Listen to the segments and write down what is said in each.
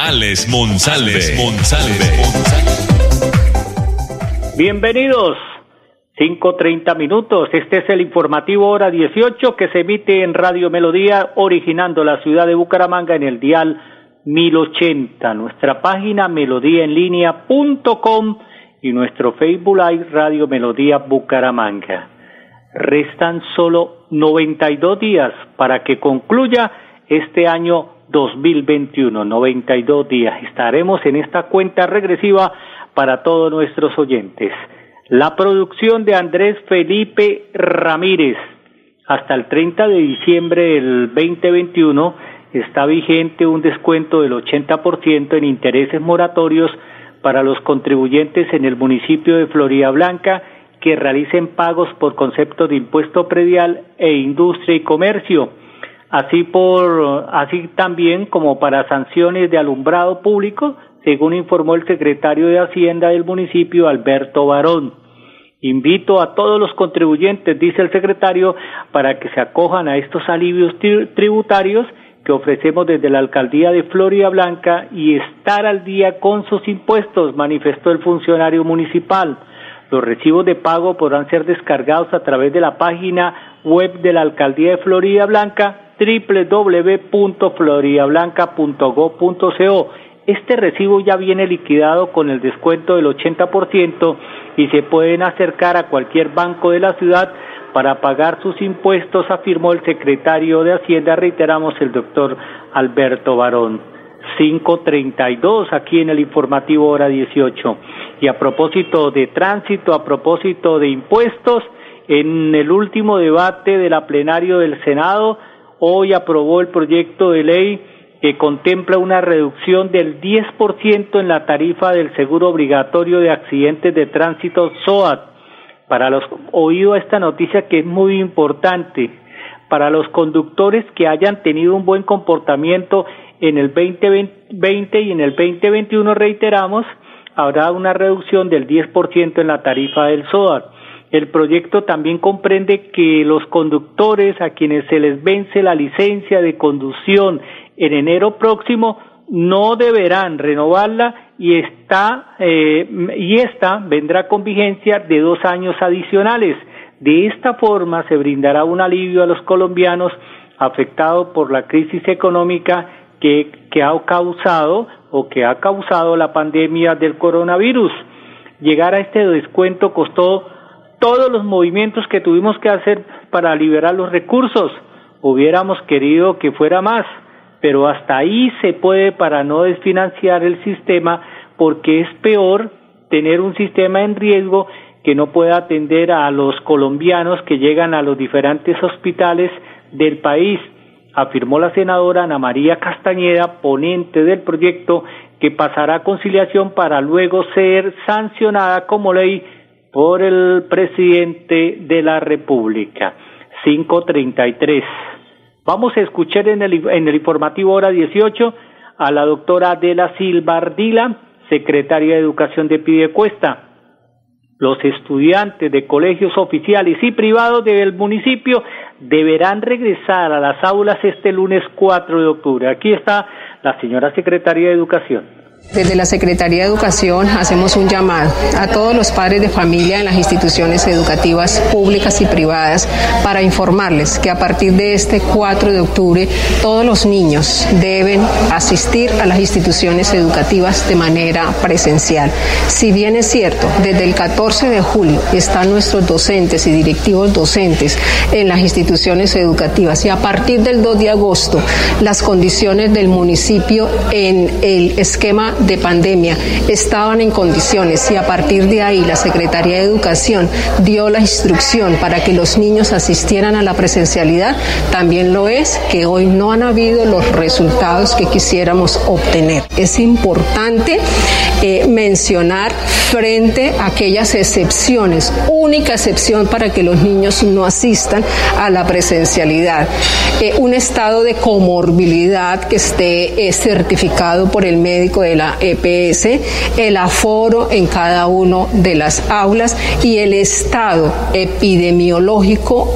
Alex Monsalve. Bienvenidos. 5.30 minutos. Este es el informativo Hora 18 que se emite en Radio Melodía, originando la ciudad de Bucaramanga en el dial 1080. Nuestra página melodíaenlínea.com y nuestro Facebook Live Radio Melodía Bucaramanga. Restan solo 92 días para que concluya este año 2021. 92 días. Estaremos en esta cuenta regresiva para todos nuestros oyentes. La producción de Andrés Felipe Ramírez hasta el 30 de diciembre del 2021 está vigente un descuento del 80% en intereses moratorios para los contribuyentes en el municipio de Florida Blanca que realicen pagos por concepto de impuesto predial e industria y comercio, así por así también como para sanciones de alumbrado público, según informó el secretario de Hacienda del municipio Alberto Barón. Invito a todos los contribuyentes, dice el secretario, para que se acojan a estos alivios tributarios que ofrecemos desde la alcaldía de Florida Blanca y estar al día con sus impuestos, manifestó el funcionario municipal. Los recibos de pago podrán ser descargados a través de la página web de la Alcaldía de Florida Blanca www.floridablanca.gov.co. Este recibo ya viene liquidado con el descuento del 80% y se pueden acercar a cualquier banco de la ciudad para pagar sus impuestos, afirmó el secretario de Hacienda, reiteramos el doctor Alberto Barón. 532 aquí en el informativo hora 18. Y a propósito de tránsito, a propósito de impuestos, en el último debate de la plenario del Senado, hoy aprobó el proyecto de ley que contempla una reducción del 10% en la tarifa del seguro obligatorio de accidentes de tránsito SOAT. Para los oído esta noticia que es muy importante, para los conductores que hayan tenido un buen comportamiento en el 2020 y en el 2021 reiteramos, habrá una reducción del 10% en la tarifa del SOAT. El proyecto también comprende que los conductores a quienes se les vence la licencia de conducción en enero próximo no deberán renovarla y esta eh, y esta vendrá con vigencia de dos años adicionales. De esta forma se brindará un alivio a los colombianos afectados por la crisis económica que, que ha causado o que ha causado la pandemia del coronavirus. Llegar a este descuento costó todos los movimientos que tuvimos que hacer para liberar los recursos. Hubiéramos querido que fuera más, pero hasta ahí se puede para no desfinanciar el sistema porque es peor tener un sistema en riesgo que no pueda atender a los colombianos que llegan a los diferentes hospitales del país afirmó la senadora Ana María Castañeda, ponente del proyecto, que pasará a conciliación para luego ser sancionada como ley por el presidente de la República. 533. Vamos a escuchar en el, en el informativo hora 18 a la doctora Adela Silva Ardila, secretaria de Educación de Pidecuesta los estudiantes de colegios oficiales y privados del municipio deberán regresar a las aulas este lunes 4 de octubre. Aquí está la señora secretaria de Educación. Desde la Secretaría de Educación hacemos un llamado a todos los padres de familia en las instituciones educativas públicas y privadas para informarles que a partir de este 4 de octubre todos los niños deben asistir a las instituciones educativas de manera presencial. Si bien es cierto, desde el 14 de julio están nuestros docentes y directivos docentes en las instituciones educativas y a partir del 2 de agosto las condiciones del municipio en el esquema de pandemia estaban en condiciones y a partir de ahí la Secretaría de Educación dio la instrucción para que los niños asistieran a la presencialidad, también lo es que hoy no han habido los resultados que quisiéramos obtener. Es importante eh, mencionar frente a aquellas excepciones, única excepción para que los niños no asistan a la presencialidad. Eh, un estado de comorbilidad que esté eh, certificado por el médico de la EPS, el aforo en cada uno de las aulas y el estado epidemiológico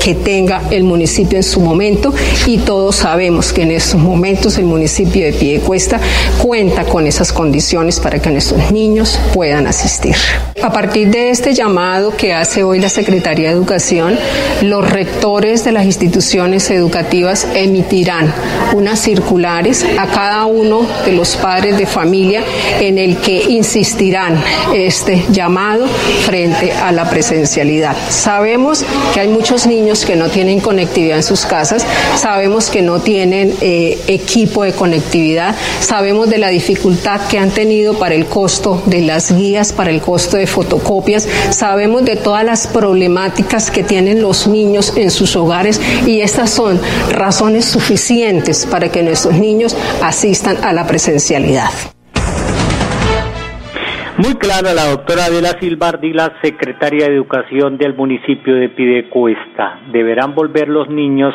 que tenga el municipio en su momento y todos sabemos que en estos momentos el municipio de Piedecuesta cuenta con esas condiciones para que nuestros niños puedan asistir. A partir de este llamado que hace hoy la Secretaría de Educación, los rectores de las instituciones educativas emitirán unas circulares a cada uno de los padres de familia en el que insistirán este llamado frente a la presencialidad. Sabemos que hay muchos niños que no tienen conectividad en sus casas, sabemos que no tienen eh, equipo de conectividad, sabemos de la dificultad que han tenido para el costo de las guías, para el costo de fotocopias, sabemos de todas las problemáticas que tienen los niños en sus hogares y estas son razones suficientes para que nuestros niños asistan a la presencialidad. Muy clara la doctora Adela Silvardi, la secretaria de Educación del municipio de Pidecuesta. Deberán volver los niños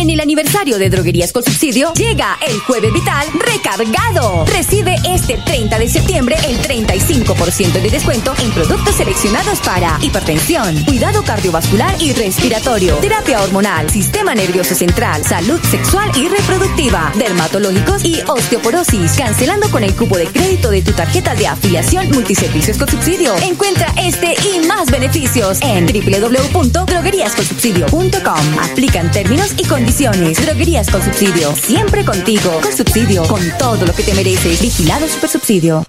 En el aniversario de Droguerías con Subsidio llega el Jueves Vital recargado. Recibe este 30 de septiembre el 35% de descuento en productos seleccionados para hipertensión, cuidado cardiovascular y respiratorio, terapia hormonal, sistema nervioso central, salud sexual y reproductiva, dermatológicos y osteoporosis. Cancelando con el cupo de crédito de tu tarjeta de afiliación multiservicios con subsidio. Encuentra este y más beneficios en www.drogueríasconsubsidio.com. Aplican términos y condiciones Droguerías con subsidio. Siempre contigo. Con subsidio. Con todo lo que te mereces. Vigilado Super Subsidio.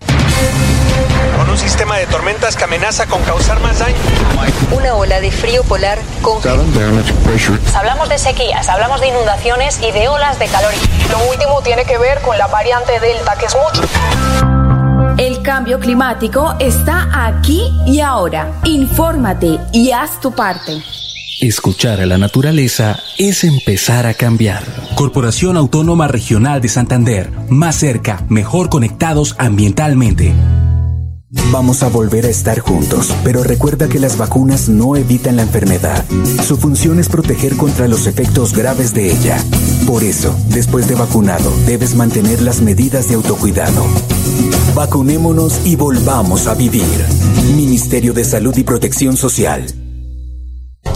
Con un sistema de tormentas que amenaza con causar más daño. Una ola de frío polar con... Hablamos de sequías, hablamos de inundaciones y de olas de calor. Lo último tiene que ver con la variante Delta, que es mucho. El cambio climático está aquí y ahora. Infórmate y haz tu parte. Escuchar a la naturaleza es empezar a cambiar. Corporación Autónoma Regional de Santander. Más cerca, mejor conectados ambientalmente. Vamos a volver a estar juntos, pero recuerda que las vacunas no evitan la enfermedad. Su función es proteger contra los efectos graves de ella. Por eso, después de vacunado, debes mantener las medidas de autocuidado. Vacunémonos y volvamos a vivir. Ministerio de Salud y Protección Social.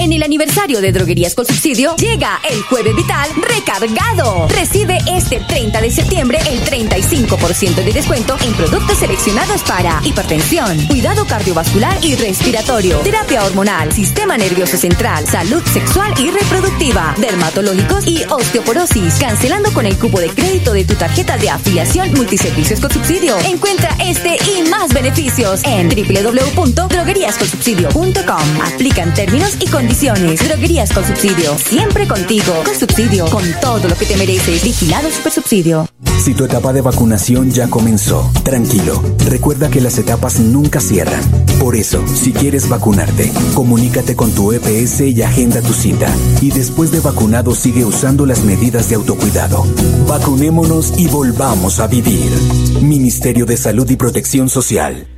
En el aniversario de Droguerías con Subsidio llega el Jueves Vital recargado. Recibe este 30 de septiembre el 35% de descuento en productos seleccionados para hipertensión, cuidado cardiovascular y respiratorio, terapia hormonal, sistema nervioso central, salud sexual y reproductiva, dermatológicos y osteoporosis. Cancelando con el cupo de crédito de tu tarjeta de afiliación Multiservicios con Subsidio. Encuentra este y más beneficios en www.drogueríasconsubsidio.com. Aplican términos y condiciones Droguerías con subsidio. Siempre contigo. Con subsidio. Con todo lo que te mereces. Vigilado Super Subsidio. Si tu etapa de vacunación ya comenzó, tranquilo. Recuerda que las etapas nunca cierran. Por eso, si quieres vacunarte, comunícate con tu EPS y agenda tu cita. Y después de vacunado sigue usando las medidas de autocuidado. Vacunémonos y volvamos a vivir. Ministerio de Salud y Protección Social.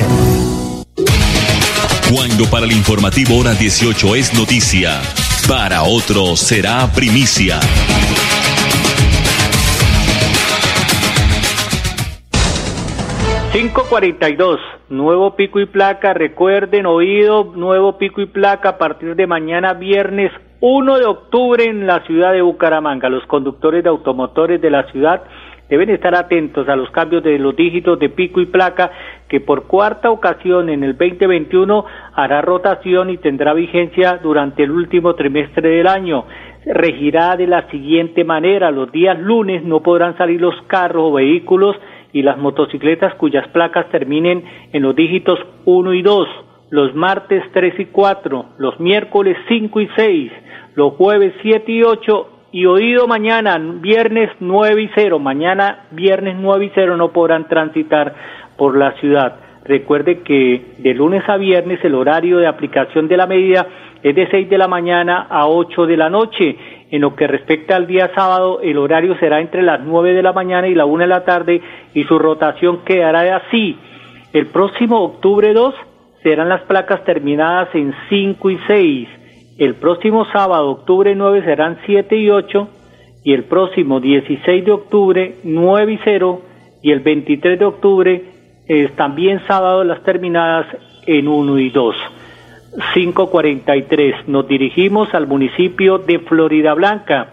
Cuando para el informativo hora 18 es noticia, para otros será primicia. ...542... nuevo pico y placa, recuerden, oído, nuevo pico y placa a partir de mañana viernes 1 de octubre en la ciudad de Bucaramanga. Los conductores de automotores de la ciudad deben estar atentos a los cambios de los dígitos de pico y placa que por cuarta ocasión en el 2021 hará rotación y tendrá vigencia durante el último trimestre del año. Regirá de la siguiente manera, los días lunes no podrán salir los carros o vehículos y las motocicletas cuyas placas terminen en los dígitos 1 y 2, los martes 3 y 4, los miércoles 5 y 6, los jueves 7 y 8 y oído mañana, viernes 9 y 0, mañana viernes 9 y 0 no podrán transitar por la ciudad. Recuerde que de lunes a viernes el horario de aplicación de la medida es de 6 de la mañana a 8 de la noche. En lo que respecta al día sábado, el horario será entre las 9 de la mañana y la 1 de la tarde y su rotación quedará así. El próximo octubre 2 serán las placas terminadas en 5 y 6. El próximo sábado, octubre 9, serán 7 y 8. Y el próximo 16 de octubre, 9 y 0. Y el 23 de octubre, es también sábado, las terminadas en 1 y 2. 543. Nos dirigimos al municipio de Florida Blanca.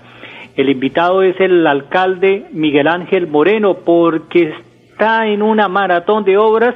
El invitado es el alcalde Miguel Ángel Moreno porque está en una maratón de obras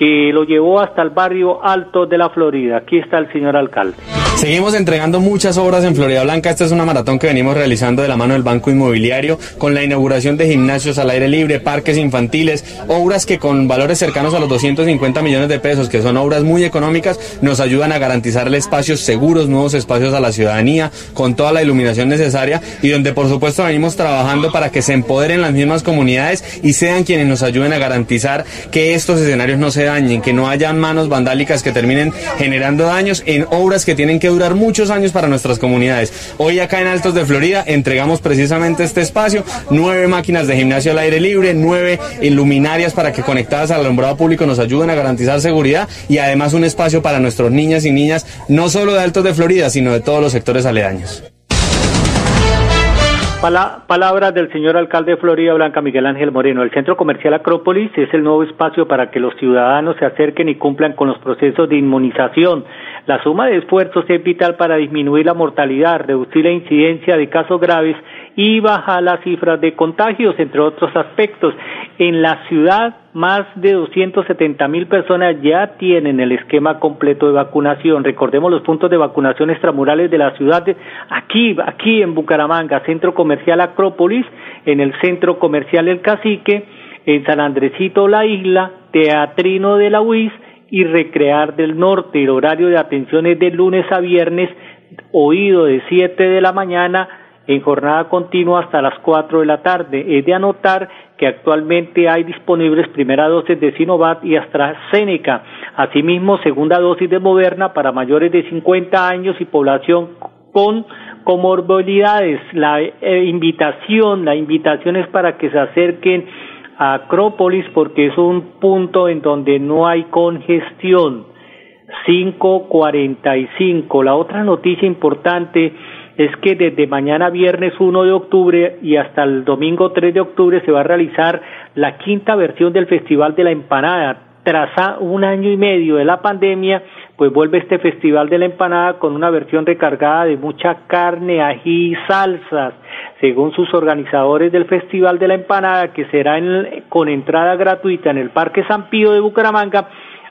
que lo llevó hasta el barrio alto de la Florida. Aquí está el señor alcalde. Seguimos entregando muchas obras en Florida Blanca. Esta es una maratón que venimos realizando de la mano del Banco Inmobiliario con la inauguración de gimnasios al aire libre, parques infantiles, obras que con valores cercanos a los 250 millones de pesos, que son obras muy económicas, nos ayudan a garantizarle espacios seguros, nuevos espacios a la ciudadanía, con toda la iluminación necesaria y donde por supuesto venimos trabajando para que se empoderen las mismas comunidades y sean quienes nos ayuden a garantizar que estos escenarios no se que no haya manos vandálicas que terminen generando daños en obras que tienen que durar muchos años para nuestras comunidades. Hoy acá en Altos de Florida entregamos precisamente este espacio, nueve máquinas de gimnasio al aire libre, nueve luminarias para que conectadas al alumbrado público nos ayuden a garantizar seguridad y además un espacio para nuestros niñas y niñas, no solo de Altos de Florida, sino de todos los sectores aledaños. Palabras del señor alcalde de Florida Blanca, Miguel Ángel Moreno. El centro comercial Acrópolis es el nuevo espacio para que los ciudadanos se acerquen y cumplan con los procesos de inmunización. La suma de esfuerzos es vital para disminuir la mortalidad, reducir la incidencia de casos graves y bajar las cifras de contagios, entre otros aspectos. En la ciudad, más de 270 mil personas ya tienen el esquema completo de vacunación. Recordemos los puntos de vacunación extramurales de la ciudad, aquí, aquí en Bucaramanga, Centro Comercial Acrópolis, en el Centro Comercial El Cacique, en San Andresito La Isla, Teatrino de la UIS y Recrear del Norte. El horario de atención es de lunes a viernes, oído de 7 de la mañana en jornada continua hasta las 4 de la tarde. Es de anotar que actualmente hay disponibles primera dosis de Sinovac y AstraZeneca. Asimismo, segunda dosis de Moderna para mayores de 50 años y población con comorbilidades. La eh, invitación, la invitación es para que se acerquen Acrópolis porque es un punto en donde no hay congestión. 545. La otra noticia importante es que desde mañana viernes 1 de octubre y hasta el domingo 3 de octubre se va a realizar la quinta versión del Festival de la Empanada. Tras un año y medio de la pandemia, pues vuelve este Festival de la Empanada con una versión recargada de mucha carne, ají y salsas. Según sus organizadores del Festival de la Empanada, que será con entrada gratuita en el Parque San Pío de Bucaramanga,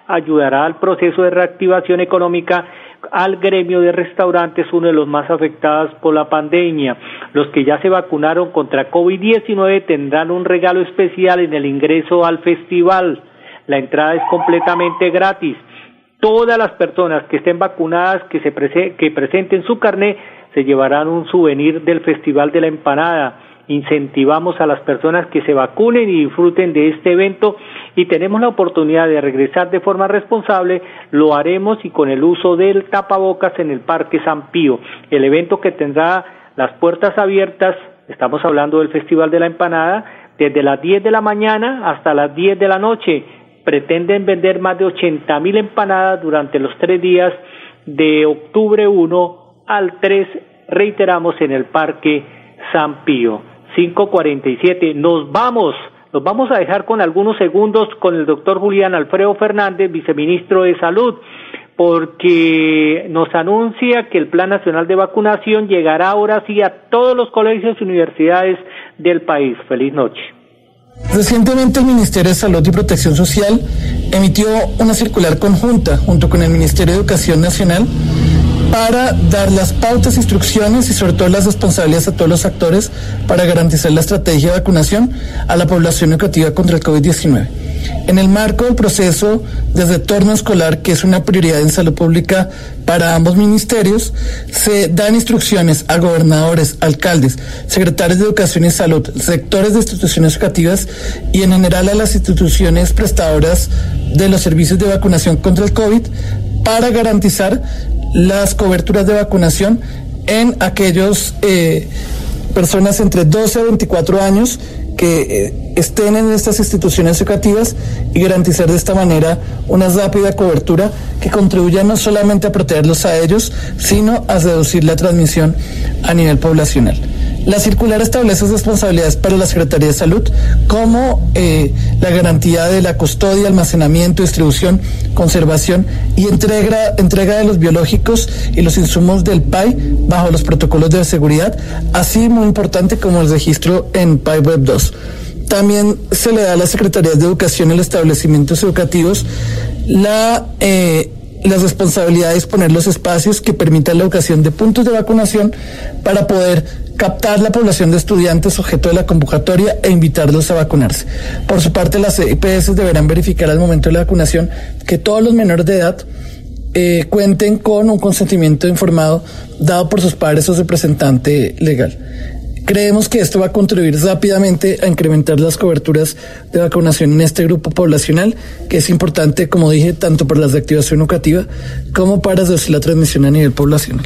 ayudará al proceso de reactivación económica al gremio de restaurantes, uno de los más afectados por la pandemia. Los que ya se vacunaron contra COVID-19 tendrán un regalo especial en el ingreso al festival. La entrada es completamente gratis. Todas las personas que estén vacunadas, que, se que presenten su carnet, se llevarán un souvenir del Festival de la Empanada incentivamos a las personas que se vacunen y disfruten de este evento y tenemos la oportunidad de regresar de forma responsable, lo haremos y con el uso del tapabocas en el Parque San Pío. El evento que tendrá las puertas abiertas, estamos hablando del Festival de la Empanada, desde las 10 de la mañana hasta las 10 de la noche. Pretenden vender más de 80 mil empanadas durante los tres días de octubre 1 al 3, reiteramos, en el Parque San Pío. 547. Nos vamos, nos vamos a dejar con algunos segundos con el doctor Julián Alfredo Fernández, viceministro de Salud, porque nos anuncia que el Plan Nacional de Vacunación llegará ahora sí a todos los colegios y universidades del país. Feliz noche. Recientemente el Ministerio de Salud y Protección Social emitió una circular conjunta junto con el Ministerio de Educación Nacional para dar las pautas, instrucciones y sobre todo las responsabilidades a todos los actores para garantizar la estrategia de vacunación a la población educativa contra el COVID-19. En el marco del proceso de retorno escolar, que es una prioridad en salud pública para ambos ministerios, se dan instrucciones a gobernadores, alcaldes, secretarios de Educación y Salud, sectores de instituciones educativas y en general a las instituciones prestadoras de los servicios de vacunación contra el COVID para garantizar las coberturas de vacunación en aquellos eh, personas entre 12 a 24 años que eh, estén en estas instituciones educativas y garantizar de esta manera una rápida cobertura que contribuya no solamente a protegerlos a ellos, sino a reducir la transmisión a nivel poblacional. La circular establece responsabilidades para la Secretaría de Salud, como eh, la garantía de la custodia, almacenamiento, distribución, conservación y entrega, entrega de los biológicos y los insumos del PAI bajo los protocolos de seguridad, así muy importante como el registro en PAI Web 2. También se le da a las Secretarías de Educación y los establecimientos educativos la eh, la responsabilidad de disponer los espacios que permitan la educación de puntos de vacunación para poder captar la población de estudiantes objeto de la convocatoria e invitarlos a vacunarse. Por su parte, las EPS deberán verificar al momento de la vacunación que todos los menores de edad eh, cuenten con un consentimiento informado dado por sus padres o representante legal. Creemos que esto va a contribuir rápidamente a incrementar las coberturas de vacunación en este grupo poblacional, que es importante, como dije, tanto para la reactivación educativa como para reducir la transmisión a nivel poblacional.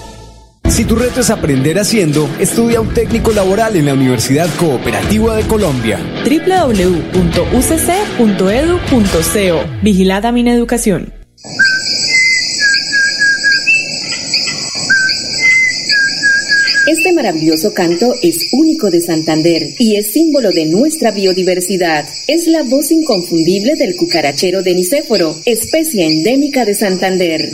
Si tu reto es aprender haciendo, estudia un técnico laboral en la Universidad Cooperativa de Colombia. www.ucc.edu.co Vigilada Mineducación. Este maravilloso canto es único de Santander y es símbolo de nuestra biodiversidad. Es la voz inconfundible del cucarachero de Nicéforo, especie endémica de Santander.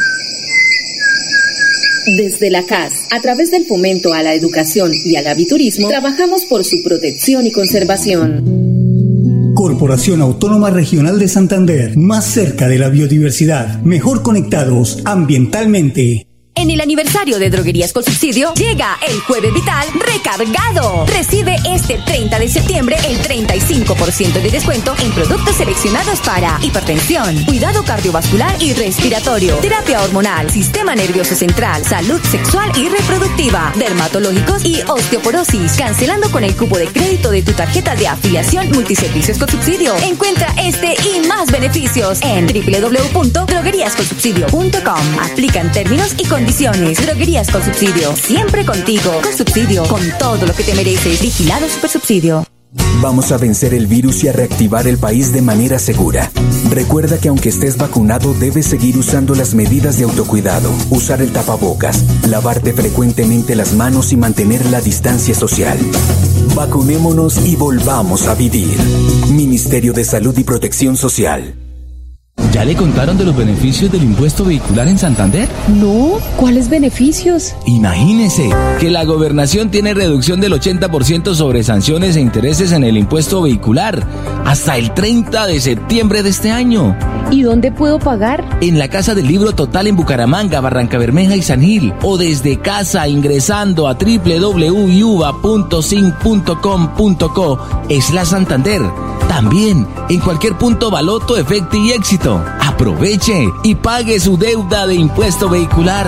Desde la CAS, a través del fomento a la educación y al aviturismo, trabajamos por su protección y conservación. Corporación Autónoma Regional de Santander, más cerca de la biodiversidad, mejor conectados ambientalmente. En el aniversario de Droguerías con Subsidio llega el Jueves Vital recargado. Recibe este 30 de septiembre el 35% de descuento en productos seleccionados para hipertensión, cuidado cardiovascular y respiratorio, terapia hormonal, sistema nervioso central, salud sexual y reproductiva, dermatológicos y osteoporosis. Cancelando con el cupo de crédito de tu tarjeta de afiliación multiservicios con subsidio. Encuentra este y más beneficios en www.drogueríasconsubsidio.com. Aplican términos y condiciones Droguerías con subsidio. Siempre contigo. Con subsidio. Con todo lo que te mereces. Vigilado Super Subsidio. Vamos a vencer el virus y a reactivar el país de manera segura. Recuerda que aunque estés vacunado, debes seguir usando las medidas de autocuidado, usar el tapabocas, lavarte frecuentemente las manos y mantener la distancia social. Vacunémonos y volvamos a vivir. Ministerio de Salud y Protección Social. ¿Ya le contaron de los beneficios del impuesto vehicular en Santander? No, ¿cuáles beneficios? Imagínese que la gobernación tiene reducción del 80% sobre sanciones e intereses en el impuesto vehicular hasta el 30 de septiembre de este año. ¿Y dónde puedo pagar? En la Casa del Libro Total en Bucaramanga, Barranca Bermeja y San Gil. O desde casa ingresando a www.uva.sin.com.co es la Santander. También en cualquier punto Baloto, Efecto y Éxito. Aproveche y pague su deuda de impuesto vehicular.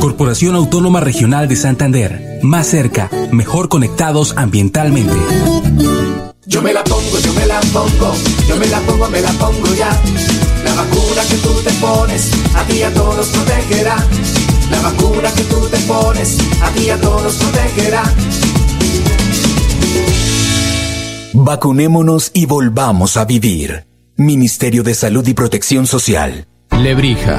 Corporación Autónoma Regional de Santander. Más cerca, mejor conectados ambientalmente. Yo me la pongo, yo me la pongo, yo me la pongo, me la pongo ya. La vacuna que tú te pones, a ti a todos protegerá. La vacuna que tú te pones, a ti a todos protegerá. Vacunémonos y volvamos a vivir. Ministerio de Salud y Protección Social. Lebrija.